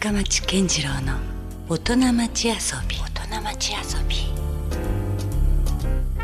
深町健次郎の大人町遊び。大人町遊び。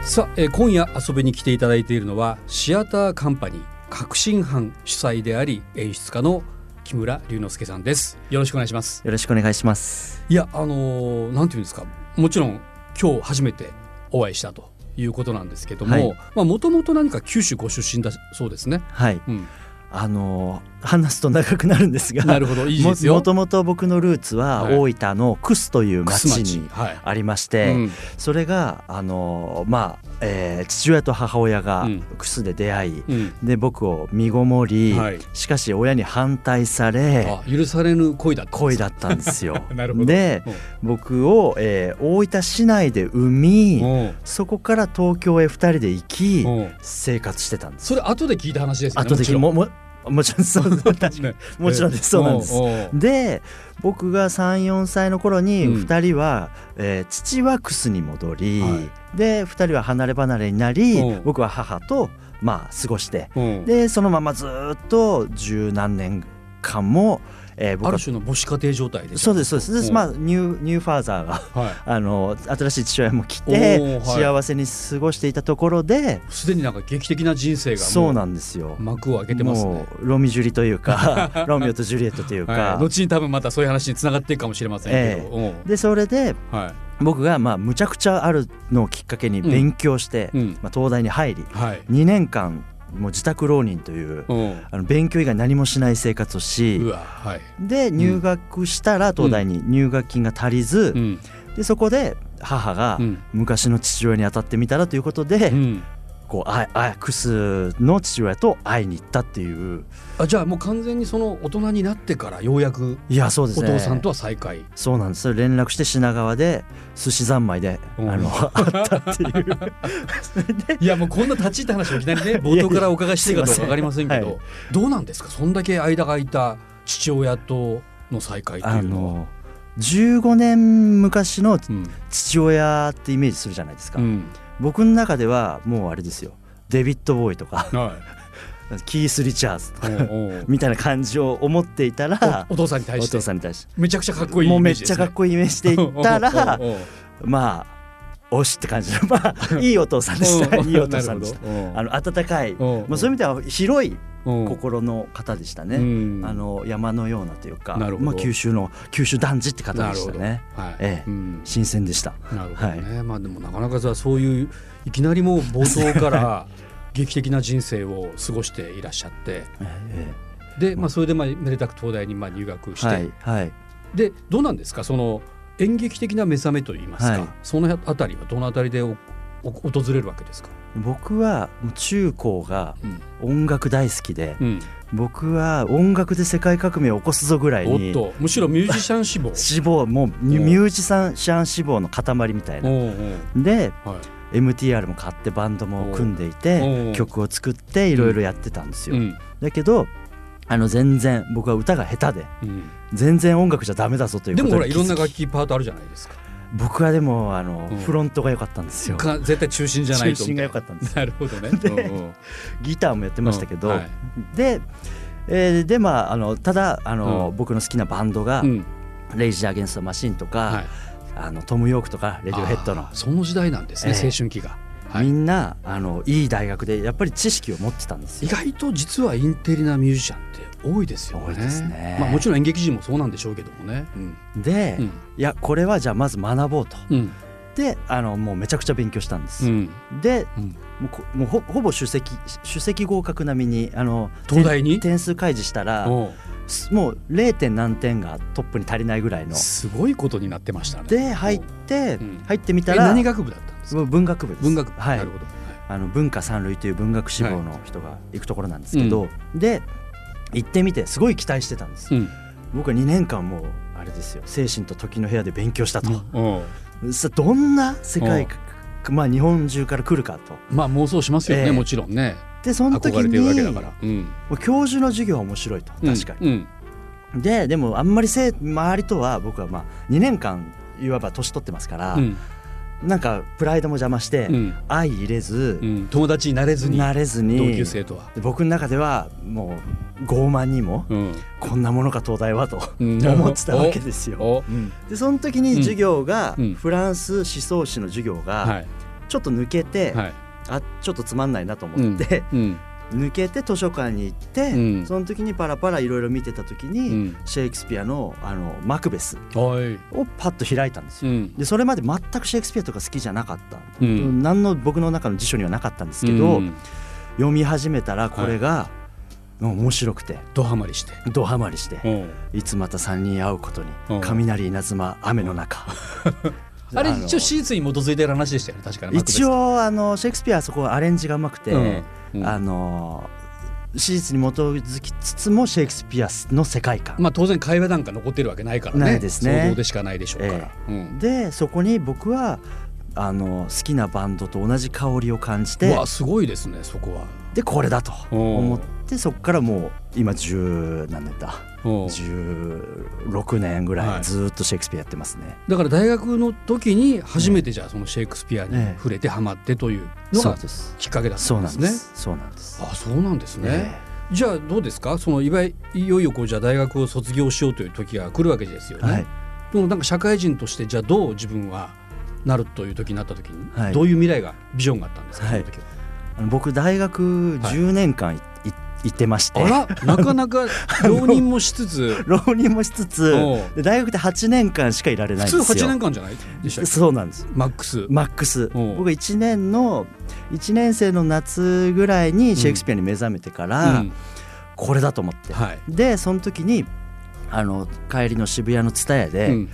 さあ、えー今夜遊びに来ていただいているのはシアターカンパニー革新班主催であり演出家の木村龍之介さんです。よろしくお願いします。よろしくお願いします。いやあのーなんていうんですか。もちろん今日初めてお会いしたということなんですけどはい。もまあもともと何か九州ご出身だそうですね。はい、うん。あの話すと長くなるんですが、なるほど。いいですよ。ももともと僕のルーツははい。大分のクスという町楠にはい。ありまして、うん。それがあのまあ、えー父親と母親がうん。クスで出会い、うん。で僕を身ごもり、はい。しかし親に反対されあ許されぬ恋だったんです恋だったんですよ。で僕を、えー大分市内で産みうん。そこから東京へ2人で行きうん。生活してたんです。それ後で聞いた話ですよね後でももももちろんそう 確かに。ねもちろんです。そうなんです。で僕が34歳の頃にうん。2人は、えー父はクスに戻り、はで2人は離れ離れになりうん。僕は母とまあ過ごしてうん。でそのままずっと十何年間も、えー僕は。ある種の母子家庭状態でそうですそうです。まあニューニューファーザーがは あの新しい父親も来おて、ーはい。幸せに過ごしていたところでいすでになんか劇的な人生がもそうなんですよ。幕を開けてますね。ロミジュリというか ロミオとジュリエットというか、はい、後に多分またそういう話につながっていくかもしれませんけど、う。んでそれでは僕がまあむちゃくちゃあるのをきっかけに勉強して、い、うん。まあ、東大に入りはい、2年間もう自宅浪人といううん、あの勉強以外何もしない生活をしはい、で入学したら東大に入学金が足りず、うん。でそこで母がうん。昔の父親に当たってみたらということで、うん、こうああクスの父親と会いに行ったっていう。あじゃあもう完全にその大人になってからようやくいやそうですね。お父さんとは再会、そうなんです。それ連絡して品川で寿司三昧で、うん。あの会ったっていう。いやもうこんな立ち入った話をいきなりね 冒頭からお伺いしていいかどうか分かりませんけどすいまどうなんですか？そんだけ間が空いた父親との再会ってあいうのは。の15年昔のうん。父親ってイメージするじゃないですか、うん僕の中ではもうあれですよ。デビッド・ボーイとか。は キース・リチャーズとか。みたいな感じを思っていたらおお父さんに対おして。父さんに対して。めちゃくちゃかっこいいもうめっイメージですね。ちゃかっこいいイメージでいったら まあおしって感じの。まあいいお父さんでした。いいお父さんでした。あの温かい。のまあ、そういう意味では広い心心の方でしたね、うん。あの山のようなというかまあ、九州の九州男児って方でしたね。はい。ええ。うん。新鮮でした。なるほどね、まあでもなかなかさそういういきなりもう冒頭から 劇的な人生を過ごしていらっしゃって。えで、まあ、それでまあめでたく東大にまあ入学して、えはいはい。でどうなんですか？その演劇的な目覚めといいますか、はい。そのあたりはどのあたりで訪れるわけですか、僕は中高がうん。音楽大好きでうん、僕は音楽で世界革命を起こすぞぐらいおっにとむしろミュージシャン志望？志望もうミュージシャン志望の塊みたいな。ではい。MTR も買ってバンドも組んでいて曲を作っていろいろやってたんですよ、うん。だけどあの全然僕は歌が下手でうん、全然音楽じゃダメだぞということでもほらいろんな楽器パートあるじゃないですか。僕はでもあの、うん。フロントが良かったんですよ。か絶対中心じゃないと。中心が良かったんです なるほどね。でうんうんギターもやってましたけど、うんはい。で、えーでまああのただあの、うん。僕の好きなバンドが、うん。レイジー・アゲンスト・マシンとか、はい。あのトム・ヨークとかレディオヘッドのその時代なんですね、ええ青春期が、はい。みんなあのいい大学でやっぱり知識を持ってたんですよ。意外と実はインテリなミュージシャンって多いですよね。多いですねまあもちろん演劇人もそうなんでしょうけどもね。うんで、うんいやこれはじゃあまず学ぼうと。うんであのもうめちゃくちゃ勉強したんです。うんでうんもうほほぼ首席首席合格並みにあの東大に？点点数開示したらもう 0. 点何点がトップに足りないぐらいの。すごいことになってましたね。で入って、うん入ってみたえら何学部だったんですか？文学部です。文学部、はいなるほど。あの文化三類という文学志望の人が行くところなんですけど、で行ってみてすごい期待してたんです。うん僕は2年間もうあれですよ精神と時の部屋で勉強したと。おうさどんな世界まあ日本中から来るかと。まあ妄想しますよね、ええもちろんね。でその時憧れてるわけだにから。うん教授の授業は面白いと確かに。うんででもあんまりせ周りとは僕はまあ2年間いわば年取ってますから、うんなんかプライドも邪魔して、うん。相入れず、うん。友達になれずになれずに。同級生とは。で僕の中ではもう傲慢にも、うん。こんなものか東大はとうん。思ってたわけですよ。おでその時に授業が、うん。フランス思想史の授業はがい。ちょっと抜けて、はい。あちょっとつまんないなと思って、うん抜けて図書館に行って、うん。その時にパラパラいろいろ見てた時に、うん。シェイクスピアのあのマクベスをパッと開いたんですよ。うん。でそれまで全くシェイクスピアとか好きじゃなかった、うん。何の僕の中の辞書にはなかったんですけど、うん。読み始めたらこれが、面白くて。ドハマりして。ドハマりして、うん。いつまた3人会うことにうん。雷稲妻雨の中。あれの一応史実に基づいてる話でしたよね確かに。一応あのシェイクスピアはそこはアレンジがうまくて、あの史実に基づきつつもシェイクスピアの世界観、まあ当然会話なんか残ってるわけないからね。ないですね想像でしかないでしょうから。うんでそこに僕はあの好きなバンドと同じ香りを感じてうわすごいですねそこは。でこれだとうん思ってそこからもう今10何年だ。う。ん16年ぐはいらい。ずっとシェイクスピアやってますね。だから大学の時に初めてじゃあそのシェイクスピアにええ。触れてハマってというのそうがです。きっかけだったそうんですね。なんです。そうなんです。あそうなんですね。えじゃあどうですか？そのいわいよいよこうじゃあ大学を卒業しようという時が来るわけですよね。はい。でもなんか社会人としてじゃあどう自分はなるという時になった時に、はい。どういう未来がビジョンがあったんですか、はい。僕大学10年間い、い行ってまして。あらなかなか浪人もしつつ。浪人もしつつ大学で8年間しかいられない普通んですよ。8年間じゃないでしたそうなんです。マックス。マックス。僕1年の1年生の夏ぐらいにシェイクスピアに目覚めてから、うん。これだと思って、はい。でその時にあの帰りの渋谷の蔦屋で、うん。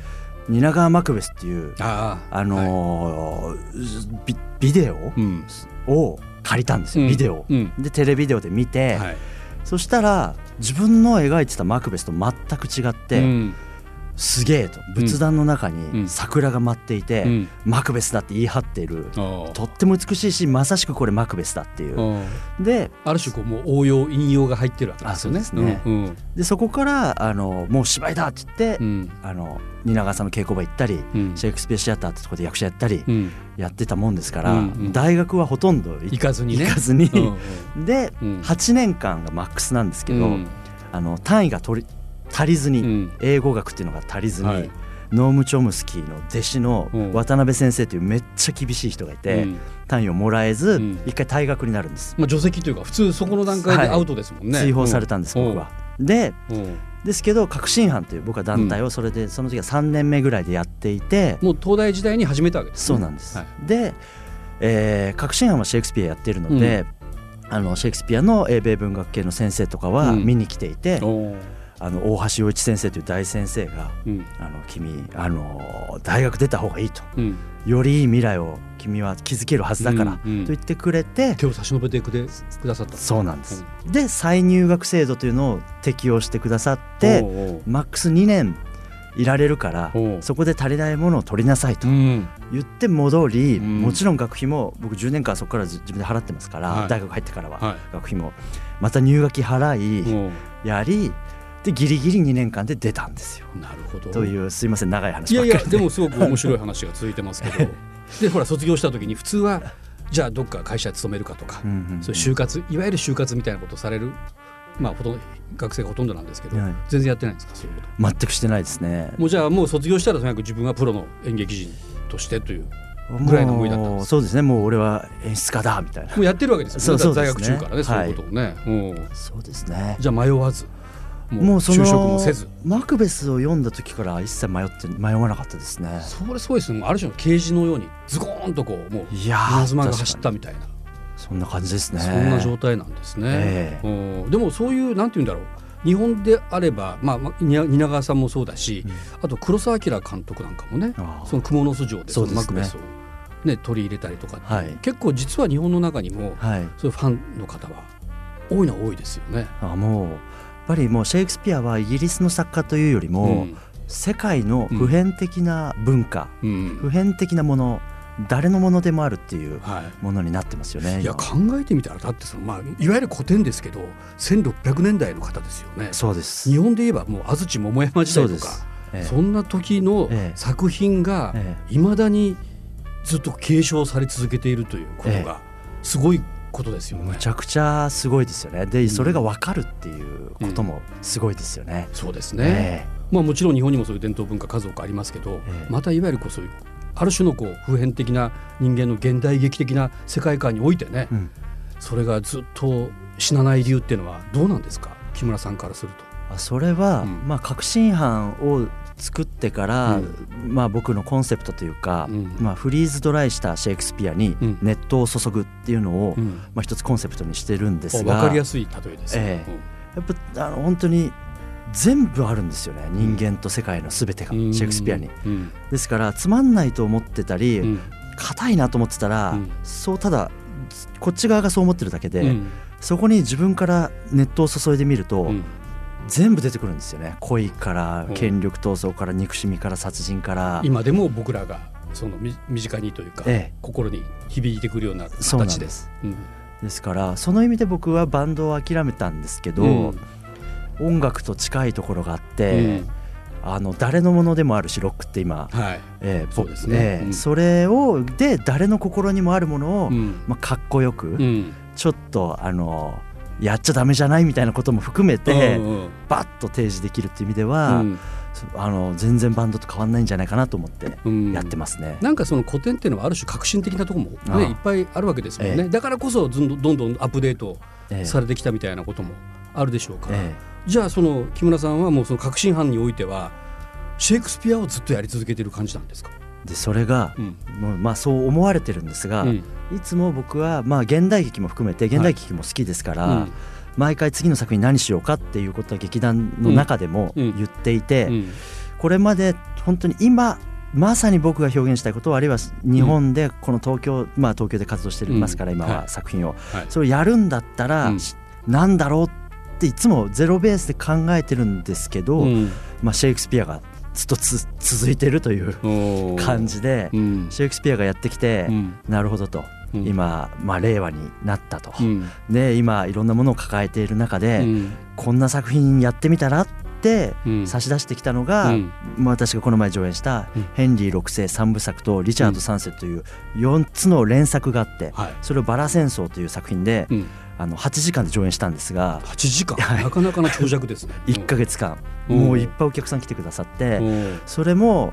蜷川マクベスっていうあのービビデオうん。を借りたんですよ、うん。ビデオでテレビデオで見て、はい。そしたら自分の描いてたマクベスと全く違って、うんすげえと仏壇の中うん。に桜が舞っていて、うん。マクベスだって言い張っているとっても美しいしまさしくこれマクベスだっていう。あであある種こうもう応用引用が入ってるわけですよね。あそうですね。うん。うん。でそこからあのもう芝居だって言って、うん。あの蜷川さんの稽古場行ったり、うん。シェイクスピアシアターってとこで役者やったりうん。やってたもんですから、うんうん。大学はほとんど行かずにね。行かずに、うんで、うん。8年間がマックスなんですけど、うん。あの単位が取り足りずに、うん。英語学っていうのが足りずに、はい。ノーム・チョムスキーの弟子のうん。渡辺先生というめっちゃ厳しい人がいて、うん。単位をもらえず、うん。一回退学になるんです、まあ除籍というか普通そこの段階でアウトですもんね。追放されたんです、うん。僕は。でうん。ですけど革新班という僕は団体をそれでその時は3年目ぐらいでやっていて、もう東大時代に始めたわけですね。そうなんです。はい。で、えー革新班はシェイクスピアやってるので、あのシェイクスピアの英米文学系の先生とかはうん。見に来ていて、おーあの大橋洋一先生という大先生がうん「あの君あの大学出た方がいい」と。うん「よりいい未来を君は築けるはずだから」うんうんと言ってくれて、手を差し伸べてくれくださった。そうなんです。で再入学制度というのを適用してくださってマックス2年いられるからそこで足りないものを取りなさいとうん。言って戻り、うん。もちろん学費も僕10年間そこから自自分で払ってますから、はい。大学入ってからは、は学費も。また入学費払い、やりでギリギリ2年間で出たんですよ。なるほど。というすいません長い話いやいやでもすごく面白い話が続いてますけど。でほら卒業した時に普通はじゃあどっか会社勤めるかとか、うんうんうん。そういう就活いわゆる就活みたいなことをされるまあほとんど学生がほとんどなんですけど、はい。全然やってないんですか？そういうこと。全くしてないですね。もうじゃあもう卒業したらとにかく自分はプロの演劇人としてというぐらいの思いだったんですそうですね。もう俺は演出家だみたいな。もうやってるわけですよね。そうそう大学中からねそういうことをね、う。んそうですね。じゃあ迷わずもう就職のもせず。マクベスを読んだ時から一切迷って迷わなかったですね。それすごいですねある種の啓示のようにズコーンとこうもういやー稲妻が走ったみたいな。そんな感じですね。そんな状態なんですね。えうんでもそういうなんて言うんだろう。日本であれば、まあ蜷川さんもそうだし、あと黒澤明監督なんかもねその蜘蛛の巣城でそのマクベスを、ね、取り入れたりとかはい。結構実は日本の中にもはい。そういうファンの方は多いのは多いですよね。あもうぱりもうシェイクスピアはイギリスの作家というよりも、うん。世界の普遍的な文化、うん。普遍的なもの誰のものでもあるっていうはものになってますよね。い、いや今。考えてみたらだってその、まあ、いわゆる古典ですけど1600年代の方ですよね。そうです。日本で言えばもう安土桃山時代とかそええ。そんな時のええ作品がえいまだにずっと継承され続けているということがすごいことですよね。むちゃくちゃすごいですよね。でそれが分かるっていうこともすごいですよね。そうですね、えまあ、もちろん日本にもそういう伝統文化数多くありますけど、ええ。またいわゆるこうそういうある種のこう普遍的な人間の現代劇的な世界観においてね、うん。それがずっと死なない理由っていうのはどうなんですか？木村さんからすると。あそれは、うん。まあ革新犯を作ってから、うん。まあ僕のコンセプトというか、うん。まあフリーズドライしたシェイクスピアにうん。熱湯を注ぐっていうのを、うん。まあ一つコンセプトにしてるんですが、分かりやすい例えですね。えやっぱあの本当に全部あるんですよね人間と世界の全てが、うん。シェイクスピアに。うん。ですからつまんないと思ってたり、うん。硬いなと思ってたら、うん。そうただこっち側がそう思ってるだけで、うん。そこに自分から熱湯を注いでみると、うん全部出てくるんですよね。恋からうん。権力闘争から憎しみから殺人から、今でも僕らがそのみ身近にというか、ええ。心に響いてくるような形で。です。うん。ですからその意味で僕はバンドを諦めたんですけど、うん。音楽と近いところがあっうて、ん。あの誰のものでもあるしロックって今、はい。えーそうですね。えそれをで誰の心にもあるものを、うん。まあ、かっこよく、うん。ちょっとあのやっちゃダメじゃないみたいなことも含めて、うんうんバッと提示できるっていう意味では、うん。あの全然バンドと変わんないんじゃないかなと思ってうん。やってますね。なんかその古典っていうのはある種革新的なところもねいっぱいあるわけですもんね、ええ。だからこそどんどんどんどんアップデートええされてきたみたいなこともあるでしょうから、えじゃあその木村さんはもうその革新犯においてはシェイクスピアをずっとやり続けてる感じなんですか、えでそれが、うん。もうまあそう思われてるんですが、うん。いつも僕はまあ現代劇も含めて現代劇も好きですから、うん。毎回次の作品何しようかっていうことは劇団の中でもうん。言っていて、うん。これまで本当に今まさに僕が表現したいことあるいは日本でこの東京、まあ東京で活動してますから、今うん。ははい。作品を、はい。それをやるんだったら、なんだろうっていつもゼロベースで考えてるんですけど、うん。まあ、シェイクスピアがずっとつ続いてるという感じで、うん。シェイクスピアがやってきて、うん。なるほどと、うん。今、まあ、令和になったと、うん。で今いろんなものを抱えている中で、うん。こんな作品やってみたらってうん。差し出してきたのが、うん。まあ、私がこの前上演したうん「ヘンリー6世3部作」と「リチャード3世」という4つの連作があってはい。それを「バラ戦争」という作品でうんあの8時間で上演したんですが8時間？はい。なかなかな長尺ですね。1ヶ月間。うん。もういっぱいお客さん来てくださってうん。それも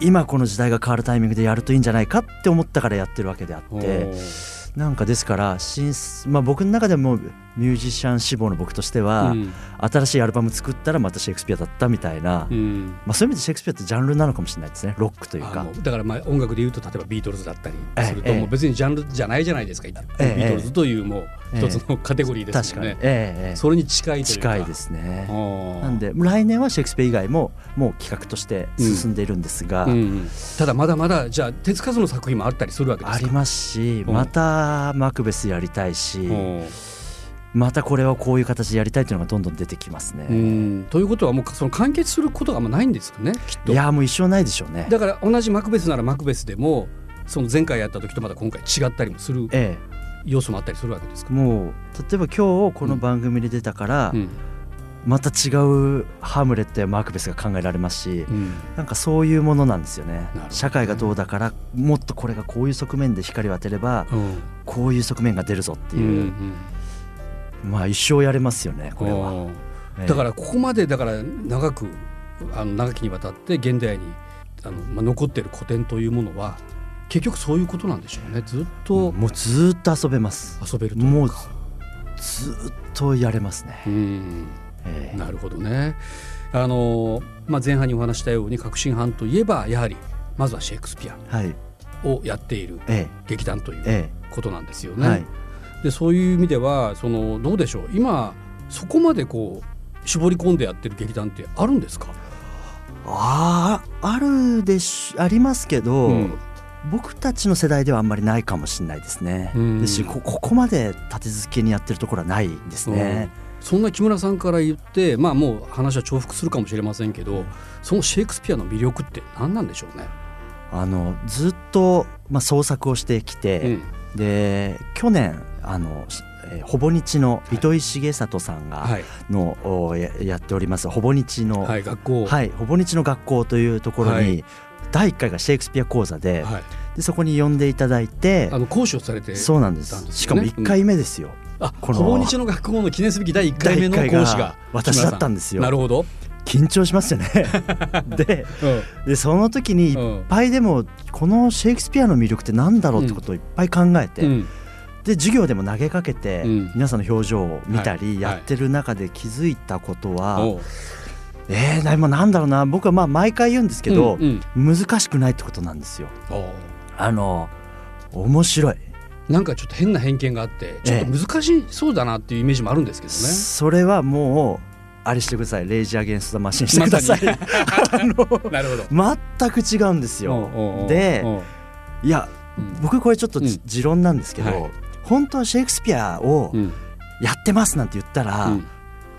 今この時代が変わるタイミングでやるといいんじゃないかって思ったからやってるわけであおってーなんかですから新、まあ、僕の中でもミュージシャン志望の僕としては、うん。新しいアルバム作ったらまたシェイクスピアだったみたいな、うん。まあ、そういう意味でシェイクスピアってジャンルなのかもしれないですねロックというか。だからまあ音楽で言うと例えばビートルズだったりするとええもう別にジャンルじゃないじゃないですか、ビええートルズというもうええ一つのカテゴリーです確かに、よね、ええええ。それに近いというか。近いですね。ななんで来年はシェイクスピア以外ももう企画として進んでいるんですが、うんうん。ただまだまだじゃあ手つかずの作品もあったりするわけですか？ありますしうん。またマクベスやりたいし、うん。またこれはこういう形でやりたいというのがどんどん出てきますね。うん。ということはもうその完結することがあんまないんですかね？きっと。いやもう一生ないでしょうね。だから同じマクベスならマクベスでもその前回やった時とまた今回違ったりもするえ要素もあったりするわけですか、え、もう例えば今日この番組に出たから、うん。また違うハムレットやマクベスが考えられますし、うん。なんかそういうものなんですよね。ね。社会がどうだからもっとこれがこういう側面で光を当てればうん。こういう側面が出るぞってうんいう、うんまあ一生やれますよねこれは。うんええ。だからここまでだから長くあの長きにわたって現代にあの、まあ、残っている古典というものは結局そういうことなんでしょうね。ずっともうずーっと遊べます。遊べるともうか。ずーっとやれますね、うん。ええ。なるほどね。あの、まあ、前半にお話したように革新犯といえばやはりまずはシェイクスピアはい。をやっているえ劇団というええ。ことなんですよえね。はい。でそういう意味ではそのどうでしょう。今そこまでこう絞り込んでやってる劇団ってあるんですか、あああるでしありますけど、うん僕たちの世代ではあんまりないかもしれないですね、うん。ですしこここまで立て続けにやってるところはないですね、そんな木村さんから言ってまあもう話は重複するかもしれませんけどそのシェイクスピアの魅力って何なんでしょうね？あのずっと、まあ、創作をしてきて、うん。で去年あの、えーほぼ日の糸井重里さんがはい。の、おややっておりますほぼ日の、はい、学校、はい、ほぼ日の学校というところに、はい第1回がシェイクスピア講座で,、はい、でそこに呼んでいただいてあの講師をされてそうなんです。しかも1回目ですよ、あこの訪日の学校の記念すべき第1回目の講師が私だったんですよ。なるほど、緊張しますよね。でうん。でその時にいっぱいでもこのシェイクスピアの魅力って何だろうってことをいっぱい考えて、うん。で授業でも投げかけて、うん。皆さんの表情を見たはい。りやってる中で気づいたことは、えー、でもなんだろうな。僕はまあ毎回言うんですけど、うんうん。難しくないってことなんですよ。あの面白い、なんかちょっと変な偏見があってちょっと難しそうだなっていうイメージもあるんですけどね。それはもうあれしてください。レイジ・アゲンスト・ザ・マシンしてください。なるほど。全く違うんですよ。でいやうん。僕これちょっとじうん持論なんですけど、はい。本当はシェイクスピアをうん。やってますなんて言ったら、うん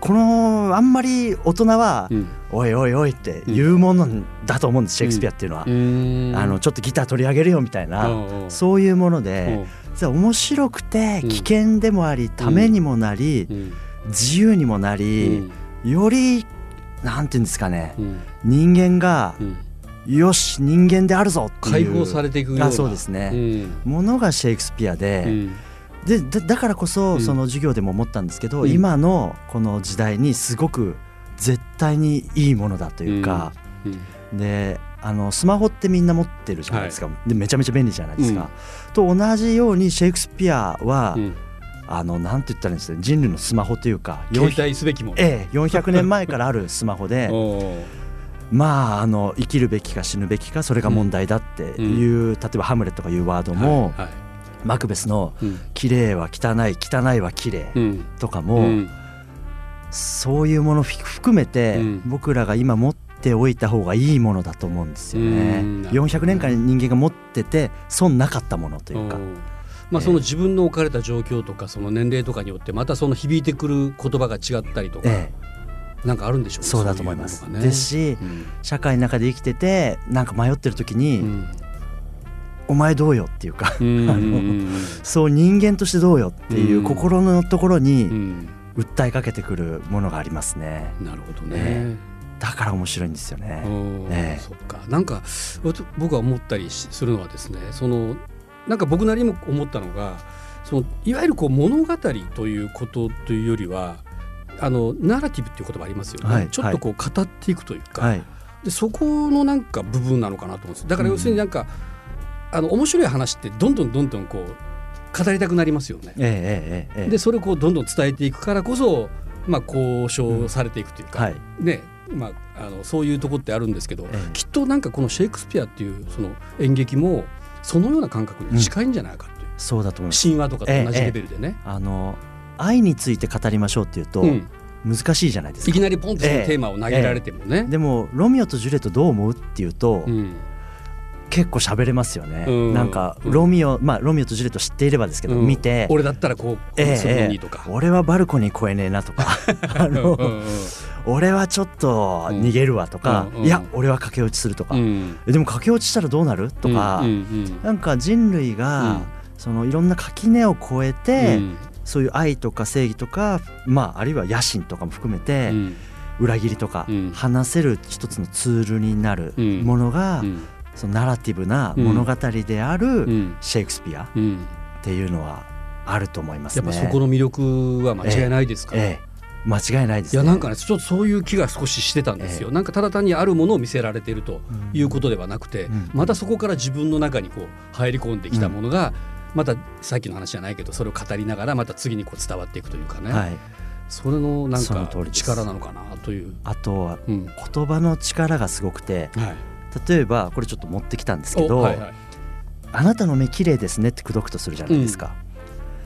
このあんまり大人は、うん。おいおいおいって言うものだと思うんです、シェイクスピアっていうのは。うん。あのちょっとギター取り上げるよみたいな、そういうものおでう実は面白くてうん。危険でもあり、ためにもなり、うん。自由にもなうり、ん。よりなんていうんですかねうん。人間がうん。よし人間であるぞっていう。解放されていくような。あそうですね、うん。ものがシェイクスピアで,、うんでだだからこそうん。その授業でも思ったんですけど、うん。今のこの時代にすごく絶対にいいものだというか、うん。であのスマホってみんな持ってるじゃないですか、でめちゃめちゃ便利じゃないですか。と同じようにシェイクスピアは、うん。あのなんて言ったらいいんですか人類のスマホというか携帯すべきもの。ええ、400年前からあるスマホで まああの生きるべきか死ぬべきかそれが問題だっていう、例えば「ハムレット」が言うワードも、はいはいマクベスのうん「綺麗は汚い汚いは綺麗うん。とかも、うん。そういうものふ含めて、うん。僕らが今持っておいた方がいいものだと思うんですよね。うんなるほど400年間人間が持ってて損なかったものというか。まあ、その自分の置かれた状況とかその年齢とかによってまたその響いてくる言葉が違ったりとか、ええ、なんかあるんでしょうね。そうだと思います。そういうね。ですしうん。社会の中で生きててなんか迷ってる時に、うんお前どうよっていうかうん あのそう人間としてどうよっていううん。心のところうにん。訴えかけてくるものがありますね。なるほどね。えだから面白いんですよね。うんええ。そっか。なんか僕は思ったりしするのはですねそのなんか僕なりにも思ったのがそのいわゆるこう物語ということというよりはあのナラティブっていう言葉ありますよね、はい。ちょっとこう語っていくというか、はい、でそこのなんか部分なのかなと思うんです。だから要するになんか、あの面白い話ってどんどんどんどんこう語りたくなりますよね。ええええええ。でそれをこうどんどん伝えていくからこそ、まあ、交渉されていくというか、はい。ねまあ、あのそういうところってあるんですけど、ええ。きっとなんかこのシェイクスピアっていうその演劇もそのような感覚に近いんじゃないかっていう、そうだと思います。神話とかと同じレベルでね、あの愛について語りましょうっていうと、うん。難しいじゃないですか。いきなりポンとそのテーマを投げられてもね。でもロミオとジュリエットどう思うっていうと、うん結構喋れますよね。うん。なんかうん。ロミオまあロミオとジュリエット知っていればですけど、うん。見て。俺だったらこうこええうするのええにとか。俺はバルコニー越えねえなとか。あの、うんうん 俺はちょっと逃げるわとか、うんうんいや俺は駆け落ちするとか、でも駆け落ちしたらどうなる？とか、うんうん。なんか人類が、うん。そのいろんな垣根を越えて、うん。そういう愛とか正義とか、まあ、あるいは野心とかも含めて、うん。裏切りとか、うん。話せる一つのツールになるうん。ものが、うんそのナラティブな物語であるうん。シェイクスピアっうん。ていうのはあると思いますね。やっぱそこの魅力は間違いないですから。ええ。間違いないですね。いやなんかねちょっとそういう気が少ししてたんですよ、えなんかただ単にあるものを見せられているとうん。いうことではなくて、うん。またそこから自分の中にこう入り込んできたものが、またさっきの話じゃないけどそれを語りながらまた次にこう伝わっていくというかね、はい、それのなんか力なのかなという。あとはうん。言葉の力がすごくてはい、例えばこれちょっと持ってきたんですけど「おはいはい。あなたの目綺麗ですね」って口説くとするじゃないですか。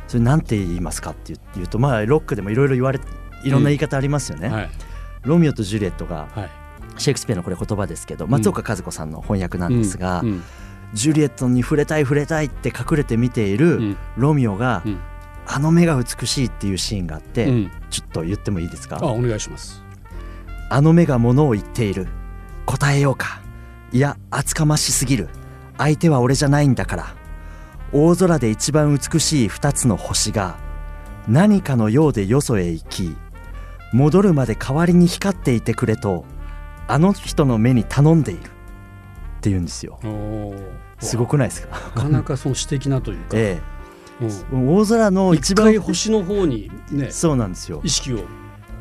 それなんて言いますかって言うとまあロックでもいろいろ言われいろんな言い方ありますよね。はい。ロミオとジュリエットがはい。シェイクスピアのこれ言葉ですけど松岡和子さんの翻訳なんですが、うん。うん。ジュリエットに触れたい触れたいって隠れて見ているうん。ロミオが、うん。あの目が美しいっていうシーンがあって、うん。ちょっと言ってもいいですか？あお願いします。あの目がものを言っている。答えようかいや厚かましすぎる。相手は俺じゃないんだから。大空で一番美しい二つの星が何かのようでよそへ行き戻るまで代わりに光っていてくれとあの人の目に頼んでいる。って言うんですよ。すごくないですか？なかなかその詩的なというか、えうん。え大空の一一番回星の方にねそうなんですよ。意識を、うん。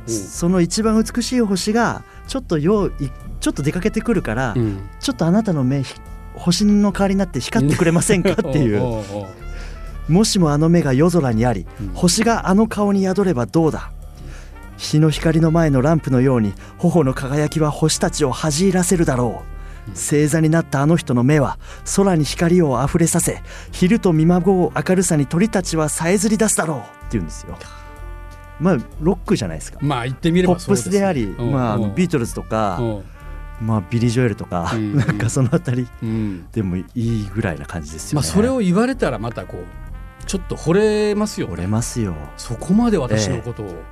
その一番美しい星がちょっとよういちょっと出かけてくるから、うん。ちょっとあなたの目ひ星の代わりになって光ってくれませんかっていう。もしもあの目が夜空にありうん。星があの顔に宿ればどうだ。日の光の前のランプのように頬の輝きは星たちを恥じ入らせるだろう。星座になったあの人の目は空に光をあふれさせ昼と見まごう明るさに鳥たちはさえずり出すだろう。って言うんですよまあロックじゃないですか。まあ言ってみれポップばそうですね。スであり、うんまあ、ビートルズとか、うん。まあ、ビリー・ジョエルとか、うんなんかそのあたりうん。でもいいぐらいな感じですよね。まあそれを言われたらまたこうちょっと惚れますよね。折れますよ。そこまで私のことを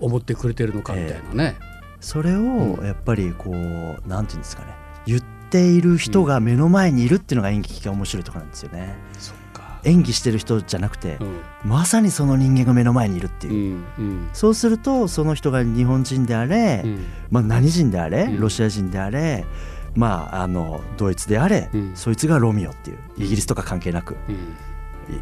思ってくれてるのかみたいなね、それをうんやっぱりこうなんていうんですかね。言っている人が目の前にいるっていうのが演劇が面白いところなんですよね。そっか演技してる人じゃなくて、うん。まさにその人間が目の前にいるっていう。そうするとその人が日本人であれ、うん。まあ、何人であれ、うん。ロシア人であれまああのドイツであれ、うん。そいつがロミオっていう。イギリスとか関係なく。うん。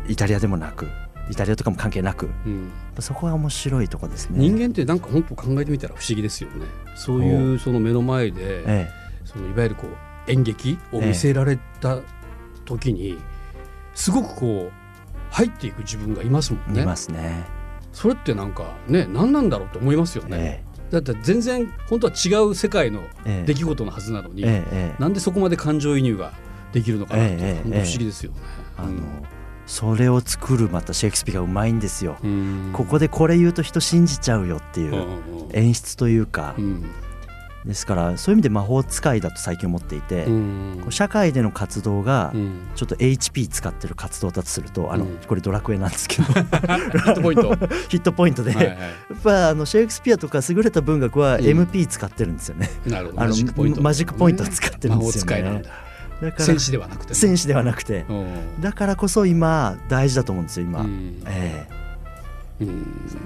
イイタリアでもなく。イタリアとかも関係なく。うん。そこが面白いとこですね。人間ってなんか本当考えてみたら不思議ですよね。そういうその目の前でえ。そのいわゆるこう演劇を見せられた時にすごくこう入っていく自分がいますもんえ、ね。いますね。それってなんかね何なんだろうと思いますよね、えだって全然本当は違う世界のええ。え出来事のはずなのに、ええええ。なんでそこまで感情移入ができるのかなって、不思議ですよね。あの、それを作るまたシェイクスピアがうまいんですよ。うん。ここでこれ言うと人信じちゃうよっていううんうん。演出というか、うんですからそういう意味で魔法使いだと最近思っていて、社会での活動がうん。ちょっと HP 使ってる活動だとするとあの、うんこれドラクエなんですけど。ヒットポイント。は ヒットポイントで、やっぱあのシェイクスピアとか優れた文学はうん。MP 使ってるんですよね。なるほど。あのマジックポイント、使ってるんですよね。魔法使いなんだ。だから戦士ではなくて、ね。戦士ではなくて。うん。だからこそ今大事だと思うんですよ今、うん。えうん。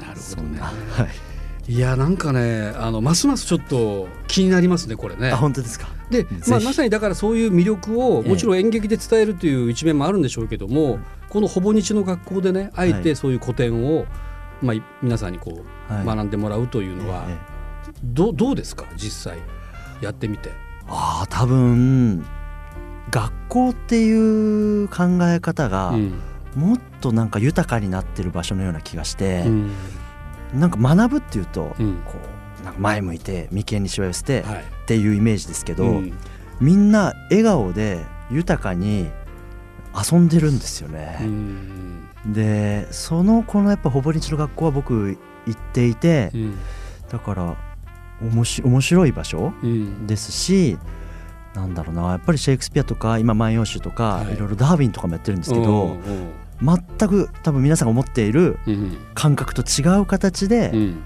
なるほどね。はいいやなんかねあのますますちょっと気になりますねこれね。あ。本当ですか？で、ぜまあ、ひ。まさにだからそういう魅力をええ。もちろん演劇で伝えるという一面もあるんでしょうけども、このほぼ日の学校でねあえてそういう古典を、まあ、い皆さんにこうはい。学んでもらうというのは、ええどうどうですか？実際やってみて。ああ多分学校っていう考え方がうん。もっとなんか豊かになってる場所のような気がして、うんなんか学ぶっていうと、うん。こうなんか前向いて眉間にしわ寄せてはい。っていうイメージですけど、うん。みんな笑顔で豊かに遊んでるんですようね。ん。でそのこのやっぱほぼ日の学校は僕行っていて、うん。だからおもし面白い場所うん。ですしなんだろうなやっぱりシェイクスピアとか今「万葉集」とか、はい。い、ろいろダーウィンとかもやってるんですけど、うん全く多分皆さんが思っているうん。感覚と違う形で、うん。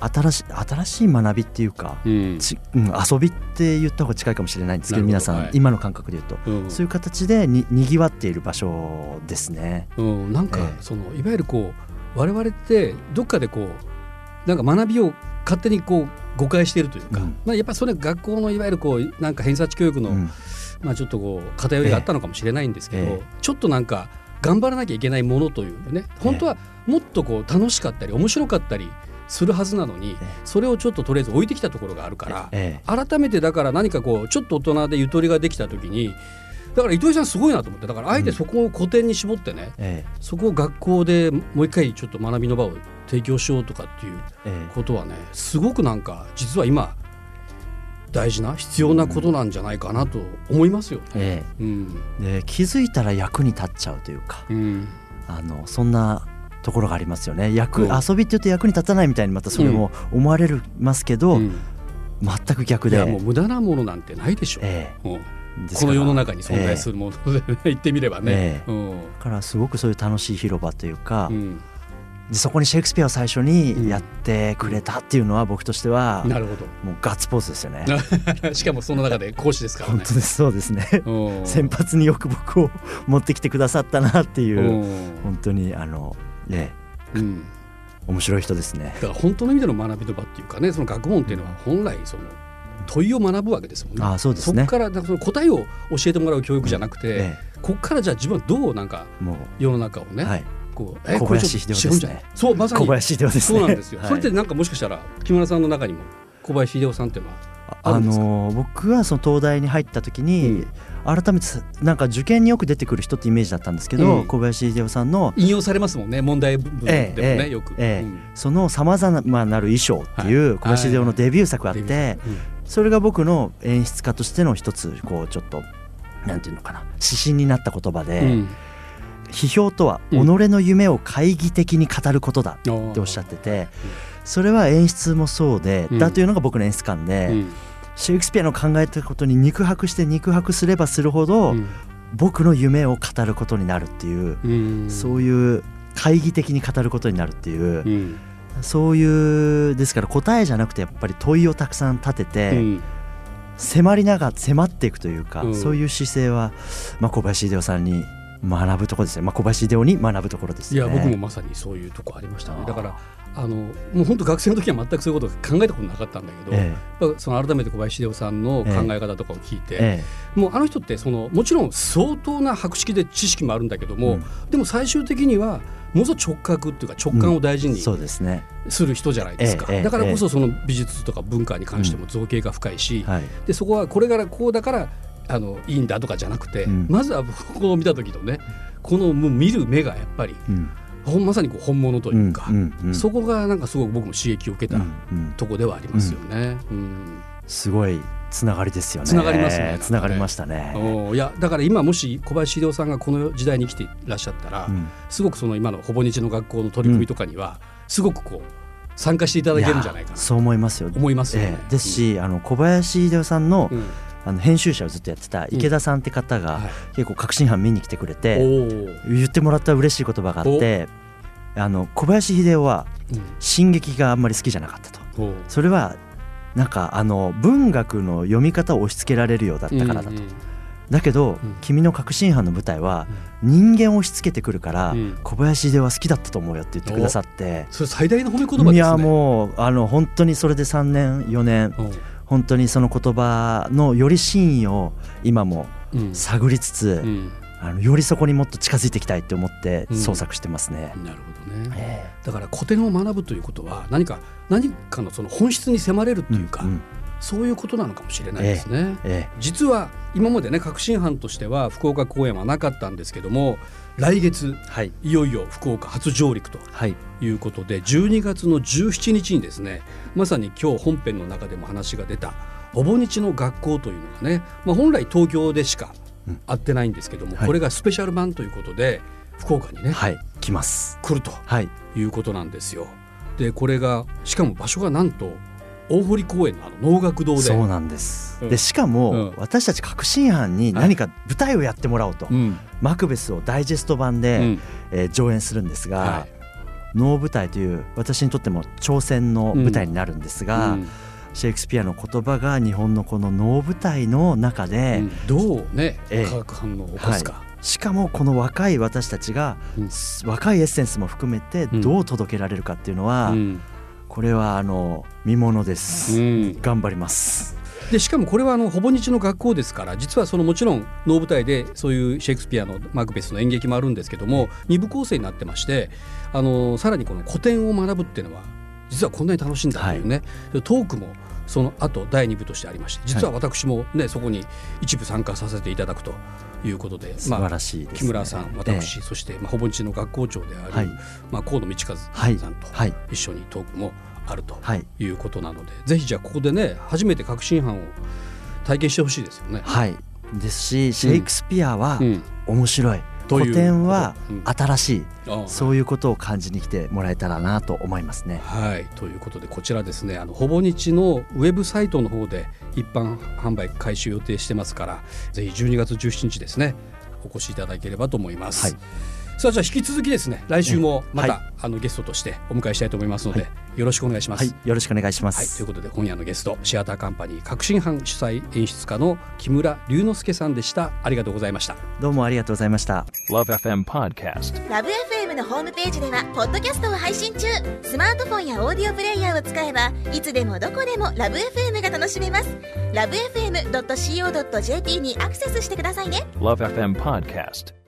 新しい新しい学びっていうか、うん。ちうん、遊びって言った方が近いかもしれないんですけど皆さん、はい。今の感覚で言うと、うん。そういう形でににぎわっている場所ですね。うん、なんか、ええ。そのいわゆるこう我々ってどっかでこうなんか学びを勝手にこう誤解しているというか、うん。まあ、やっぱそれ学校のいわゆるこうなんか偏差値教育の、うん。まあ、ちょっとこう偏りがあったのかもしれないんですけど、ええ。ちょっとなんか頑張らなきゃいけないものというね。本当はもっとこう楽しかったり面白かったりするはずなのに、ええ。それをちょっととりあえず置いてきたところがあるから、え改めてだから何かこうちょっと大人でゆとりができた時にだから糸井さんすごいなと思ってだからあえてそこを古典に絞ってね、ええ。そこを学校でもう一回ちょっと学びの場を提供しようとかっていうええ。ことはねすごくなんか実は今大事な必要なことなんじゃないかなと思いますよ。ね。え。うん。えで気づいたら役に立っちゃうというかうん。あのそんなところがありますよね。役、うん。遊びって言うと役に立たないみたいにまたそれも思われるますけど、うん。全く逆で。いやもう無駄なものなんてないでしょ。う、え。うん。えこの世の中に存在するもので、言ってみればね。え。うん。だからすごくそういう楽しい広場というか、うんでそこにシェイクスピアを最初にやってくれたっていうのは僕としてはなるほもうガッツポーズですよね。どしかもその中で講師ですからね。本当ですそうですね。うん先発によく僕を持ってきてくださったなっていううん本当にあのねうん面白い人ですね。だから本当の意味での学びの場っていうかねその学問っていうのは本来その問いを学ぶわけですもんね。あそうですねこからだその答えを教えてもらう教育じゃなくて、えここからじゃあ自分はどうなんか世の中をね、うはいこう小林秀夫ですね。そうまさに。小林秀夫ですね。そうなんですよ、はい。それってなんかもしかしたら木村さんの中にも小林秀夫さんっていうのはあのー僕はその東大に入った時に、改めてさなんか受験によく出てくる人ってイメージだったんですけど、うん。小林秀夫さんの引用されますもんね問題文でもね、ええええよく、ええうん。そのさまざまなる衣装っていう小林秀夫のデビュー作があって、それが僕の演出家としての一つこうちょっとなんていうのかな指針になった言葉で、批評とは己うんの夢を懐疑的に語ることだっておっしゃってて、それは演出もそうで、うん。だというのが僕の演出観で、うん。シェイクスピアの考えたことに肉薄して肉薄すればするほど、うん。僕の夢を語ることになるっていう、うん。そういう懐疑的に語ることになるっていう、うん。そういうですから答えじゃなくてやっぱり問いをたくさん立てて、うん。迫りながら迫っていくというか、うん。そういう姿勢は、まあ、小林秀夫さんに学ぶところですね、まあ、小林秀夫に学ぶところですね。や僕もまさにそういうとこありましたね。だからあのもう本当学生の時は全くそういうこと考えたことなかったんだけど、えやっぱその改めて小林秀夫さんの考え方とかを聞いて、ええ。もうあの人ってそのもちろん相当な博識で知識もあるんだけども、うん。でも最終的にはものすごい直角っていうか直感を大事にする人じゃないですか、ええええだからこそその美術とか文化に関しても造形が深いし、はい。でそこはこれからこうだからあのいいんだとかじゃなくて、うん。まずはここを見た時のねこのもう見る目がやっぱりうん。まさにこう本物というか、うんうんうん。そこがなんかすごく僕も刺激を受けたうんうん。とこではありますよね。うん。すごいつながりですよね。つながりますねつながりましたね。いやだから今もし小林秀夫さんがこの時代に生きていらっしゃったら、うん。すごくその今のほぼ日の学校の取り組みとかには、すごくこう参加していただけるんじゃないかな。そう思いますよ。思いますよね。ええ。ですし、あの小林秀夫さんの,、うん、あの編集者をずっとやってた池田さんって方が、はい。結構確信犯見に来てくれおてー。言ってもらった嬉しい言葉があってあの小林秀夫はうん。進撃があんまり好きじゃなかったと。それはなんかあの文学の読み方を押し付けられるようだったからだと、だけど、ん。君の確信犯の舞台は人間を押し付けてくるから、うん。小林秀夫は好きだったと思うよって言ってくださって、それ最大の褒め言葉ですね。いやもうあの本当にそれで3年4年うん本当にその言葉のより真意を今もうん。探りつつ、うん。あのよりそこにもっと近づいていきたいって思ってうん。創作してますね。なるほどね。えだから古典を学ぶということは何か何かのその本質に迫れるとえいうか、んんそういうことなのかもしれないですね。え実は今までね革新班としては福岡公演はなかったんですけども来月えはい。いよいよ福岡初上陸とはい。いうことで12月の17日にですねまさに今日本編の中でも話が出たおぼ日の学校というのがね、まあ、本来東京でしかうん。会ってないんですけども、はい。これがスペシャル版ということで福岡にね、はい。来ます。来るとはい。いうことなんですよ。でこれがしかも場所がなんと大堀公園のあの能楽堂で。そうなんです。うん。でしかも、うん。私たち革新班に何か舞台をやってもらおうと、うん。マクベスをダイジェスト版で、うん。えー上演するんですが、は能舞台という私にとっても挑戦の舞台になるんですが、うん。シェイクスピアの言葉が日本のこの能舞台の中で、うん。どうね、ええ。化学反応を起こすか。しかもこの若い私たちが、うん。若いエッセンスも含めてうん。どう届けられるかっていうのは、うんこれはあの見ものです、うん。頑張ります。でしかもこれはあのほぼ日の学校ですから実はそのもちろん能舞台でそういうシェイクスピアのマクベスの演劇もあるんですけども二部構成になってましてあのさらにこの古典を学ぶっていうのは実はこんなに楽しいんだというね、トークもその後第2部としてありまして実は私もね、そこに一部参加させていただくということで、素晴らしいです、ね。木村さん私、そして、まあ、ほぼ日の学校長である、はい。まあ、河野道和はいさんとはい。一緒にトークもあるとはい。いうことなので、ぜひじゃあここでね初めて革新犯を体験してほしいですよね。はい。ですしシェイクスピアはうん。面白い、という古典はうん。新しい、ああ。そういうことを感じに来てもらえたらなと思いますね。はい。ということでこちらですねあのほぼ日のウェブサイトの方で一般販売開始予定してますからぜひ12月17日ですねお越しいただければと思います。はいさあじゃあ引き続きですね来週もまた、はあのゲストとしてお迎えしたいと思いますので、よろしくお願いします。はいよろしくお願いしまはい、す、ということで今夜のゲストシアターカンパニー革新班主催演出家の木村龍之介さんでした。ありがとうございました。どうもありがとうございました。Love FM Podcast. ラブ f m のホームページではポッドキャストを配信中。スマートフォンやオーディオプレイヤーを使えばいつでもどこでもラブ f m が楽しめます。ラブ FM.co.jp にアクセスしてくださいね。Love FM Podcast.